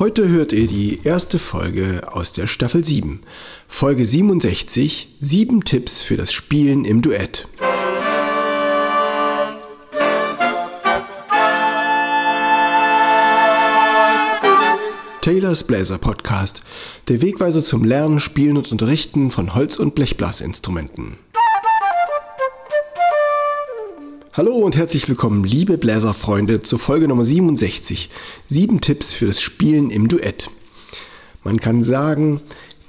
Heute hört ihr die erste Folge aus der Staffel 7. Folge 67, 7 Tipps für das Spielen im Duett. Taylors Bläser Podcast, der Wegweiser zum Lernen, Spielen und Unterrichten von Holz- und Blechblasinstrumenten. Hallo und herzlich willkommen, liebe Bläserfreunde, zur Folge Nummer 67. Sieben Tipps für das Spielen im Duett. Man kann sagen,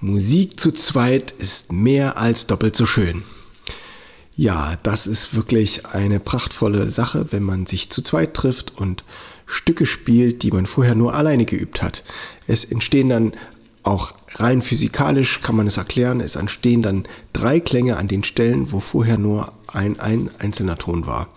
Musik zu zweit ist mehr als doppelt so schön. Ja, das ist wirklich eine prachtvolle Sache, wenn man sich zu zweit trifft und Stücke spielt, die man vorher nur alleine geübt hat. Es entstehen dann auch rein physikalisch kann man es erklären, es entstehen dann drei Klänge an den Stellen, wo vorher nur ein, ein einzelner Ton war.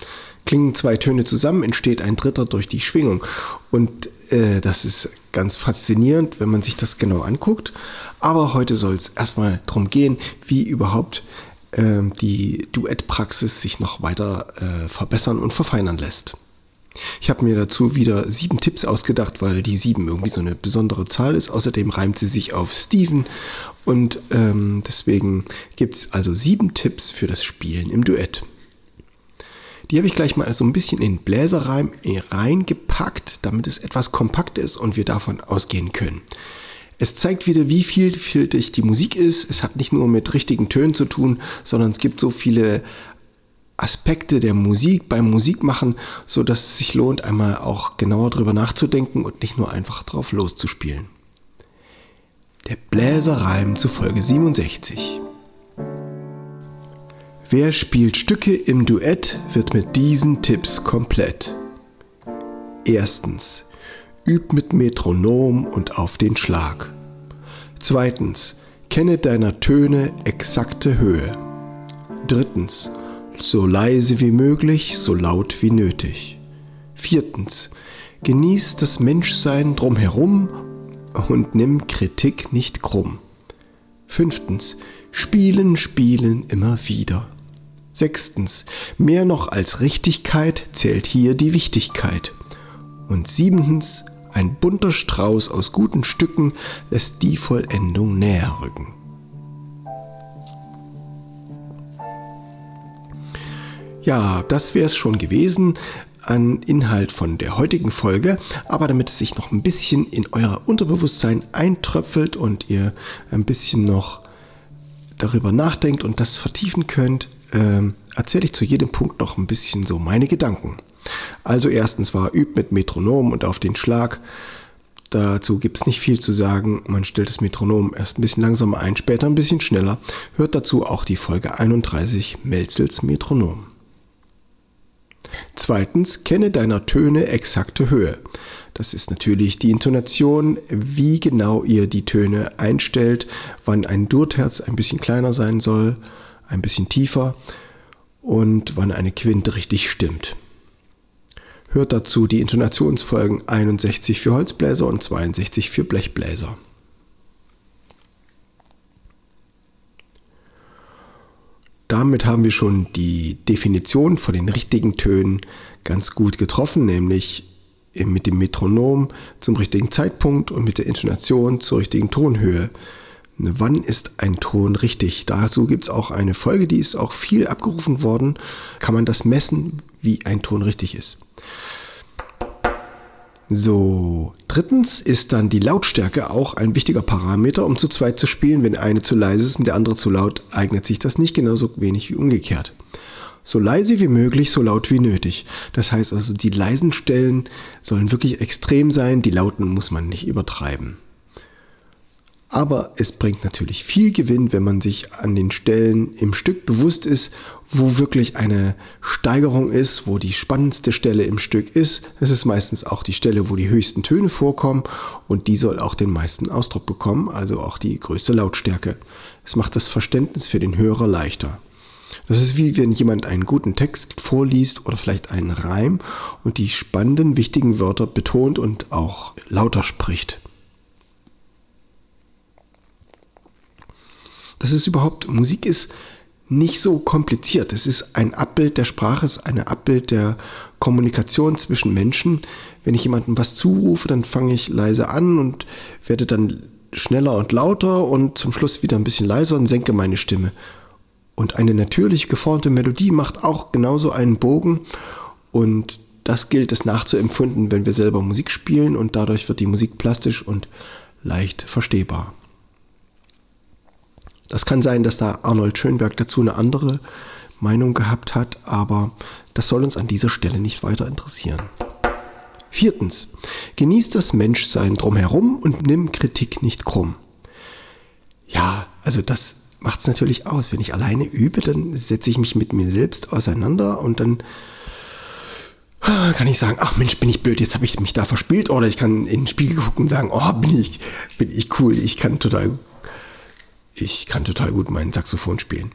Klingen zwei Töne zusammen, entsteht ein dritter durch die Schwingung. Und äh, das ist ganz faszinierend, wenn man sich das genau anguckt. Aber heute soll es erstmal darum gehen, wie überhaupt äh, die Duettpraxis sich noch weiter äh, verbessern und verfeinern lässt. Ich habe mir dazu wieder sieben Tipps ausgedacht, weil die sieben irgendwie so eine besondere Zahl ist. Außerdem reimt sie sich auf Steven und ähm, deswegen gibt es also sieben Tipps für das Spielen im Duett. Die habe ich gleich mal so ein bisschen in Bläserreim reingepackt, damit es etwas kompakt ist und wir davon ausgehen können. Es zeigt wieder, wie vielfältig die Musik ist. Es hat nicht nur mit richtigen Tönen zu tun, sondern es gibt so viele Aspekte der Musik beim Musikmachen, so dass es sich lohnt, einmal auch genauer drüber nachzudenken und nicht nur einfach drauf loszuspielen. Der Bläserreim zu Folge 67. Wer spielt Stücke im Duett, wird mit diesen Tipps komplett. Erstens, üb mit Metronom und auf den Schlag. Zweitens, kenne deiner Töne exakte Höhe. Drittens, so leise wie möglich, so laut wie nötig. Viertens, genieß das Menschsein drumherum und nimm Kritik nicht krumm. Fünftens, spielen, spielen immer wieder. Sechstens, mehr noch als Richtigkeit zählt hier die Wichtigkeit. Und siebentens, ein bunter Strauß aus guten Stücken lässt die Vollendung näher rücken. Ja, das wäre es schon gewesen an Inhalt von der heutigen Folge, aber damit es sich noch ein bisschen in euer Unterbewusstsein eintröpfelt und ihr ein bisschen noch darüber nachdenkt und das vertiefen könnt, äh, erzähle ich zu jedem Punkt noch ein bisschen so meine Gedanken. Also erstens war übt mit Metronom und auf den Schlag. Dazu gibt es nicht viel zu sagen. Man stellt das Metronom erst ein bisschen langsamer ein, später ein bisschen schneller. Hört dazu auch die Folge 31 Melzels Metronom. Zweitens, kenne deiner Töne exakte Höhe. Das ist natürlich die Intonation, wie genau ihr die Töne einstellt, wann ein Durterz ein bisschen kleiner sein soll, ein bisschen tiefer und wann eine Quinte richtig stimmt. Hört dazu die Intonationsfolgen 61 für Holzbläser und 62 für Blechbläser. Damit haben wir schon die Definition von den richtigen Tönen ganz gut getroffen, nämlich mit dem Metronom zum richtigen Zeitpunkt und mit der Intonation zur richtigen Tonhöhe. Wann ist ein Ton richtig? Dazu gibt es auch eine Folge, die ist auch viel abgerufen worden. Kann man das messen, wie ein Ton richtig ist? So, drittens ist dann die Lautstärke auch ein wichtiger Parameter, um zu zweit zu spielen. Wenn eine zu leise ist und der andere zu laut, eignet sich das nicht genauso wenig wie umgekehrt. So leise wie möglich, so laut wie nötig. Das heißt also, die leisen Stellen sollen wirklich extrem sein, die lauten muss man nicht übertreiben. Aber es bringt natürlich viel Gewinn, wenn man sich an den Stellen im Stück bewusst ist, wo wirklich eine Steigerung ist, wo die spannendste Stelle im Stück ist. Es ist meistens auch die Stelle, wo die höchsten Töne vorkommen und die soll auch den meisten Ausdruck bekommen, also auch die größte Lautstärke. Es macht das Verständnis für den Hörer leichter. Das ist wie wenn jemand einen guten Text vorliest oder vielleicht einen Reim und die spannenden, wichtigen Wörter betont und auch lauter spricht. Das ist überhaupt, Musik ist nicht so kompliziert. Es ist ein Abbild der Sprache, es ist ein Abbild der Kommunikation zwischen Menschen. Wenn ich jemandem was zurufe, dann fange ich leise an und werde dann schneller und lauter und zum Schluss wieder ein bisschen leiser und senke meine Stimme. Und eine natürlich geformte Melodie macht auch genauso einen Bogen und das gilt es nachzuempfinden, wenn wir selber Musik spielen und dadurch wird die Musik plastisch und leicht verstehbar. Das kann sein, dass da Arnold Schönberg dazu eine andere Meinung gehabt hat, aber das soll uns an dieser Stelle nicht weiter interessieren. Viertens, genieß das Menschsein drumherum und nimm Kritik nicht krumm. Ja, also das macht es natürlich aus. Wenn ich alleine übe, dann setze ich mich mit mir selbst auseinander und dann kann ich sagen, ach Mensch, bin ich blöd, jetzt habe ich mich da verspielt. Oder ich kann in den Spiegel gucken und sagen, oh, bin ich, bin ich cool, ich kann total ich kann total gut mein Saxophon spielen.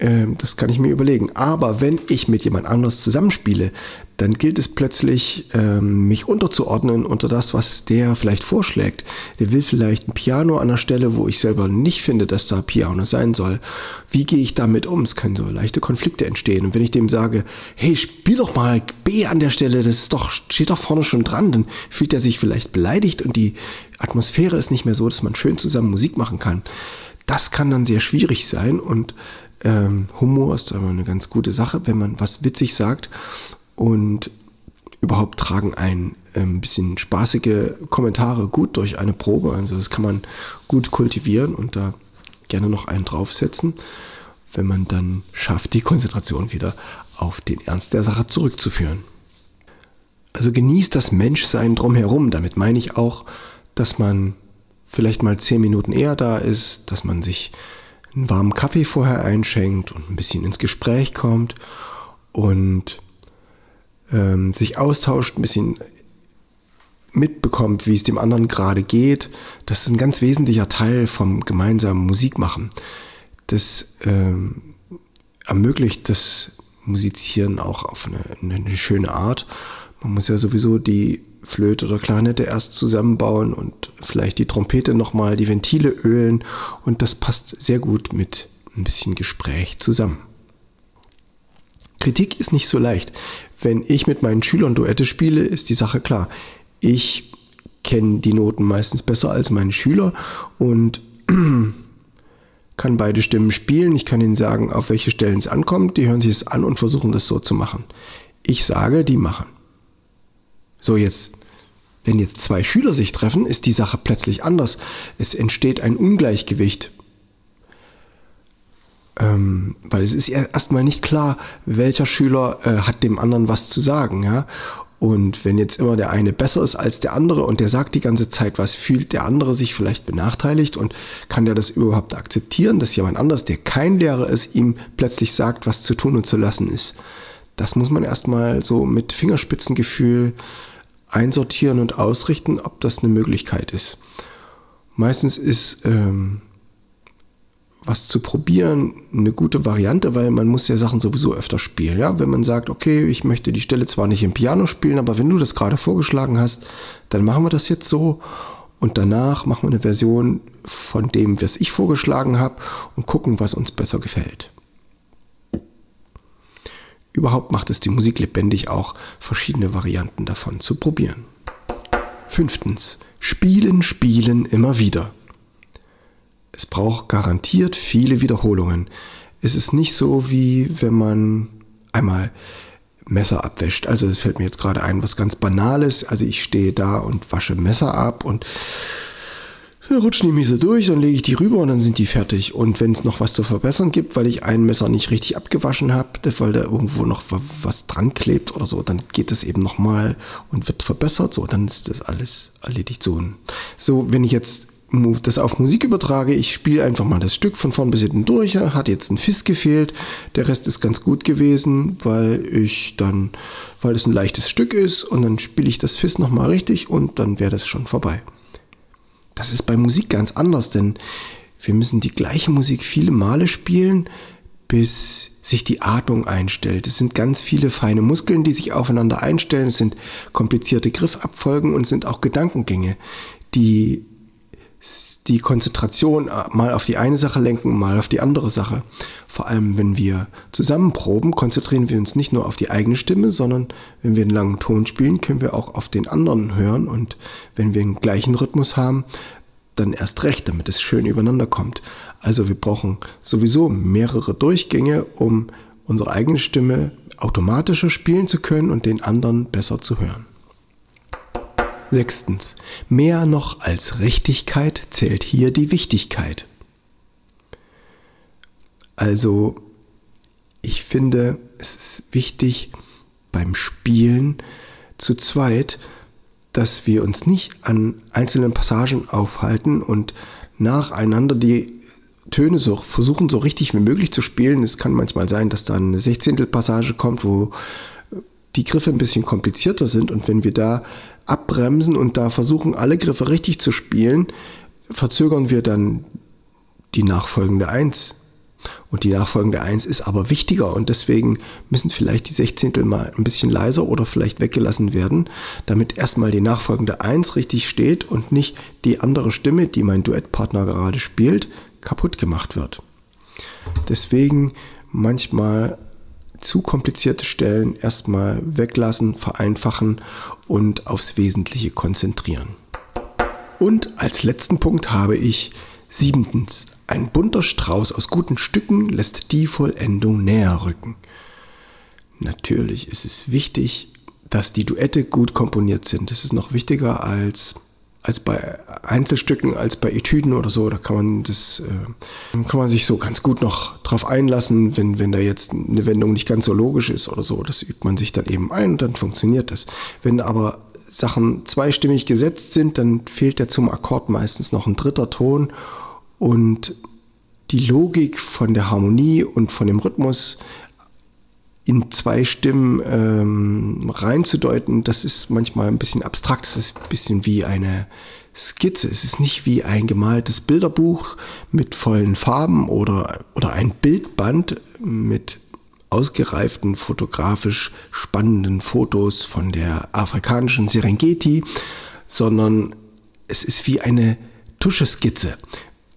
Ähm, das kann ich mir überlegen. Aber wenn ich mit jemand anderes zusammenspiele, dann gilt es plötzlich, ähm, mich unterzuordnen unter das, was der vielleicht vorschlägt. Der will vielleicht ein Piano an der Stelle, wo ich selber nicht finde, dass da Piano sein soll. Wie gehe ich damit um? Es können so leichte Konflikte entstehen. Und wenn ich dem sage, hey, spiel doch mal B an der Stelle, das ist doch, steht doch vorne schon dran, dann fühlt er sich vielleicht beleidigt und die Atmosphäre ist nicht mehr so, dass man schön zusammen Musik machen kann. Das kann dann sehr schwierig sein und ähm, Humor ist aber eine ganz gute Sache, wenn man was witzig sagt und überhaupt tragen ein ähm, bisschen spaßige Kommentare gut durch eine Probe. Also das kann man gut kultivieren und da gerne noch einen draufsetzen, wenn man dann schafft, die Konzentration wieder auf den Ernst der Sache zurückzuführen. Also genießt das Menschsein drumherum. Damit meine ich auch, dass man vielleicht mal zehn Minuten eher da ist, dass man sich einen warmen Kaffee vorher einschenkt und ein bisschen ins Gespräch kommt und ähm, sich austauscht, ein bisschen mitbekommt, wie es dem anderen gerade geht. Das ist ein ganz wesentlicher Teil vom gemeinsamen Musikmachen. Das ähm, ermöglicht das Musizieren auch auf eine, eine schöne Art. Man muss ja sowieso die Flöte oder Klarinette erst zusammenbauen und vielleicht die Trompete nochmal, die Ventile ölen und das passt sehr gut mit ein bisschen Gespräch zusammen. Kritik ist nicht so leicht. Wenn ich mit meinen Schülern Duette spiele, ist die Sache klar. Ich kenne die Noten meistens besser als meine Schüler und kann beide Stimmen spielen. Ich kann ihnen sagen, auf welche Stellen es ankommt. Die hören sich es an und versuchen das so zu machen. Ich sage, die machen. So, jetzt, wenn jetzt zwei Schüler sich treffen, ist die Sache plötzlich anders. Es entsteht ein Ungleichgewicht. Ähm, weil es ist ja erstmal nicht klar, welcher Schüler äh, hat dem anderen was zu sagen, ja. Und wenn jetzt immer der eine besser ist als der andere und der sagt die ganze Zeit was, fühlt der andere sich vielleicht benachteiligt und kann der das überhaupt akzeptieren, dass jemand anders, der kein Lehrer ist, ihm plötzlich sagt, was zu tun und zu lassen ist. Das muss man erstmal so mit Fingerspitzengefühl einsortieren und ausrichten, ob das eine Möglichkeit ist. Meistens ist ähm, was zu probieren eine gute Variante, weil man muss ja Sachen sowieso öfter spielen. Ja? Wenn man sagt, okay, ich möchte die Stelle zwar nicht im Piano spielen, aber wenn du das gerade vorgeschlagen hast, dann machen wir das jetzt so und danach machen wir eine Version von dem, was ich vorgeschlagen habe und gucken, was uns besser gefällt. Überhaupt macht es die Musik lebendig, auch verschiedene Varianten davon zu probieren. Fünftens. Spielen, spielen immer wieder. Es braucht garantiert viele Wiederholungen. Es ist nicht so, wie wenn man einmal Messer abwäscht. Also es fällt mir jetzt gerade ein, was ganz Banales. Also ich stehe da und wasche Messer ab und rutschen die mich durch, dann lege ich die rüber und dann sind die fertig. Und wenn es noch was zu verbessern gibt, weil ich ein Messer nicht richtig abgewaschen habe, weil da irgendwo noch was dran klebt oder so, dann geht das eben nochmal und wird verbessert. So, dann ist das alles erledigt. So, so wenn ich jetzt das auf Musik übertrage, ich spiele einfach mal das Stück von vorn bis hinten durch, hat jetzt ein Fiss gefehlt, der Rest ist ganz gut gewesen, weil ich dann, weil es ein leichtes Stück ist und dann spiele ich das Fiss nochmal richtig und dann wäre das schon vorbei. Das ist bei Musik ganz anders, denn wir müssen die gleiche Musik viele Male spielen, bis sich die Atmung einstellt. Es sind ganz viele feine Muskeln, die sich aufeinander einstellen. Es sind komplizierte Griffabfolgen und es sind auch Gedankengänge, die die Konzentration äh, mal auf die eine Sache lenken, mal auf die andere Sache. Vor allem, wenn wir zusammen proben, konzentrieren wir uns nicht nur auf die eigene Stimme, sondern wenn wir einen langen Ton spielen, können wir auch auf den anderen hören. Und wenn wir einen gleichen Rhythmus haben, dann erst recht, damit es schön übereinander kommt. Also wir brauchen sowieso mehrere Durchgänge, um unsere eigene Stimme automatischer spielen zu können und den anderen besser zu hören. Sechstens. Mehr noch als Richtigkeit zählt hier die Wichtigkeit. Also, ich finde, es ist wichtig beim Spielen zu zweit, dass wir uns nicht an einzelnen Passagen aufhalten und nacheinander die Töne so versuchen, so richtig wie möglich zu spielen. Es kann manchmal sein, dass da eine Sechzehntel Passage kommt, wo die Griffe ein bisschen komplizierter sind und wenn wir da abbremsen und da versuchen, alle Griffe richtig zu spielen, verzögern wir dann die nachfolgende Eins. Und die nachfolgende Eins ist aber wichtiger und deswegen müssen vielleicht die Sechzehntel mal ein bisschen leiser oder vielleicht weggelassen werden, damit erstmal die nachfolgende Eins richtig steht und nicht die andere Stimme, die mein Duettpartner gerade spielt, kaputt gemacht wird. Deswegen manchmal zu komplizierte Stellen erstmal weglassen, vereinfachen und aufs Wesentliche konzentrieren. Und als letzten Punkt habe ich siebentens, ein bunter Strauß aus guten Stücken lässt die Vollendung näher rücken. Natürlich ist es wichtig, dass die Duette gut komponiert sind. Das ist noch wichtiger als als bei Einzelstücken, als bei Etüden oder so. Da kann man das, äh, kann man sich so ganz gut noch drauf einlassen, wenn, wenn da jetzt eine Wendung nicht ganz so logisch ist oder so. Das übt man sich dann eben ein und dann funktioniert das. Wenn aber Sachen zweistimmig gesetzt sind, dann fehlt ja zum Akkord meistens noch ein dritter Ton und die Logik von der Harmonie und von dem Rhythmus in zwei Stimmen ähm, reinzudeuten, das ist manchmal ein bisschen abstrakt. Das ist ein bisschen wie eine Skizze. Es ist nicht wie ein gemaltes Bilderbuch mit vollen Farben oder, oder ein Bildband mit ausgereiften fotografisch spannenden Fotos von der afrikanischen Serengeti, sondern es ist wie eine Tuscheskizze.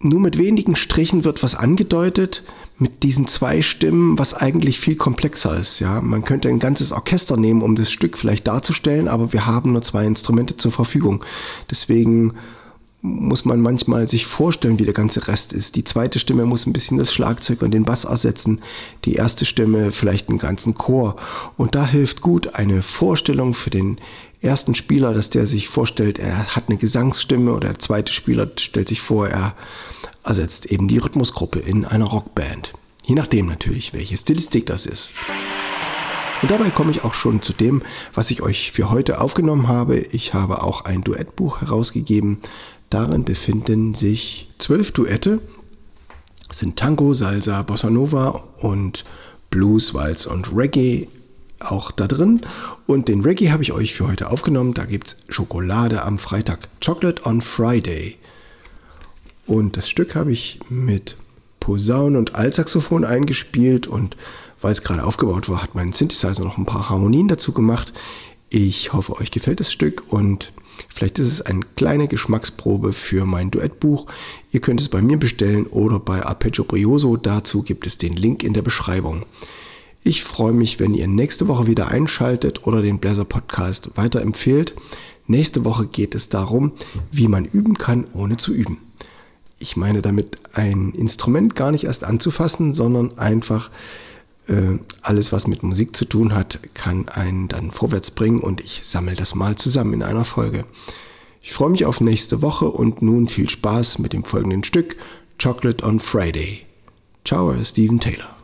Nur mit wenigen Strichen wird was angedeutet, mit diesen zwei Stimmen, was eigentlich viel komplexer ist. Ja, man könnte ein ganzes Orchester nehmen, um das Stück vielleicht darzustellen, aber wir haben nur zwei Instrumente zur Verfügung. Deswegen muss man manchmal sich vorstellen, wie der ganze Rest ist. Die zweite Stimme muss ein bisschen das Schlagzeug und den Bass ersetzen. Die erste Stimme vielleicht einen ganzen Chor. Und da hilft gut eine Vorstellung für den ersten Spieler, dass der sich vorstellt, er hat eine Gesangsstimme oder der zweite Spieler stellt sich vor, er ersetzt eben die Rhythmusgruppe in einer Rockband. Je nachdem natürlich, welche Stilistik das ist. Und dabei komme ich auch schon zu dem, was ich euch für heute aufgenommen habe. Ich habe auch ein Duettbuch herausgegeben, Darin befinden sich zwölf Duette. Es sind Tango, Salsa, Bossa Nova und Blues, Walz und Reggae auch da drin. Und den Reggae habe ich euch für heute aufgenommen. Da gibt es Schokolade am Freitag. Chocolate on Friday. Und das Stück habe ich mit Posaune und Altsaxophon eingespielt. Und weil es gerade aufgebaut war, hat mein Synthesizer noch ein paar Harmonien dazu gemacht. Ich hoffe, euch gefällt das Stück und vielleicht ist es eine kleine Geschmacksprobe für mein Duettbuch. Ihr könnt es bei mir bestellen oder bei Arpeggio Brioso. Dazu gibt es den Link in der Beschreibung. Ich freue mich, wenn ihr nächste Woche wieder einschaltet oder den Bläser Podcast weiterempfehlt. Nächste Woche geht es darum, wie man üben kann, ohne zu üben. Ich meine damit ein Instrument gar nicht erst anzufassen, sondern einfach alles, was mit Musik zu tun hat, kann einen dann vorwärts bringen und ich sammle das mal zusammen in einer Folge. Ich freue mich auf nächste Woche und nun viel Spaß mit dem folgenden Stück Chocolate on Friday. Ciao, Stephen Taylor.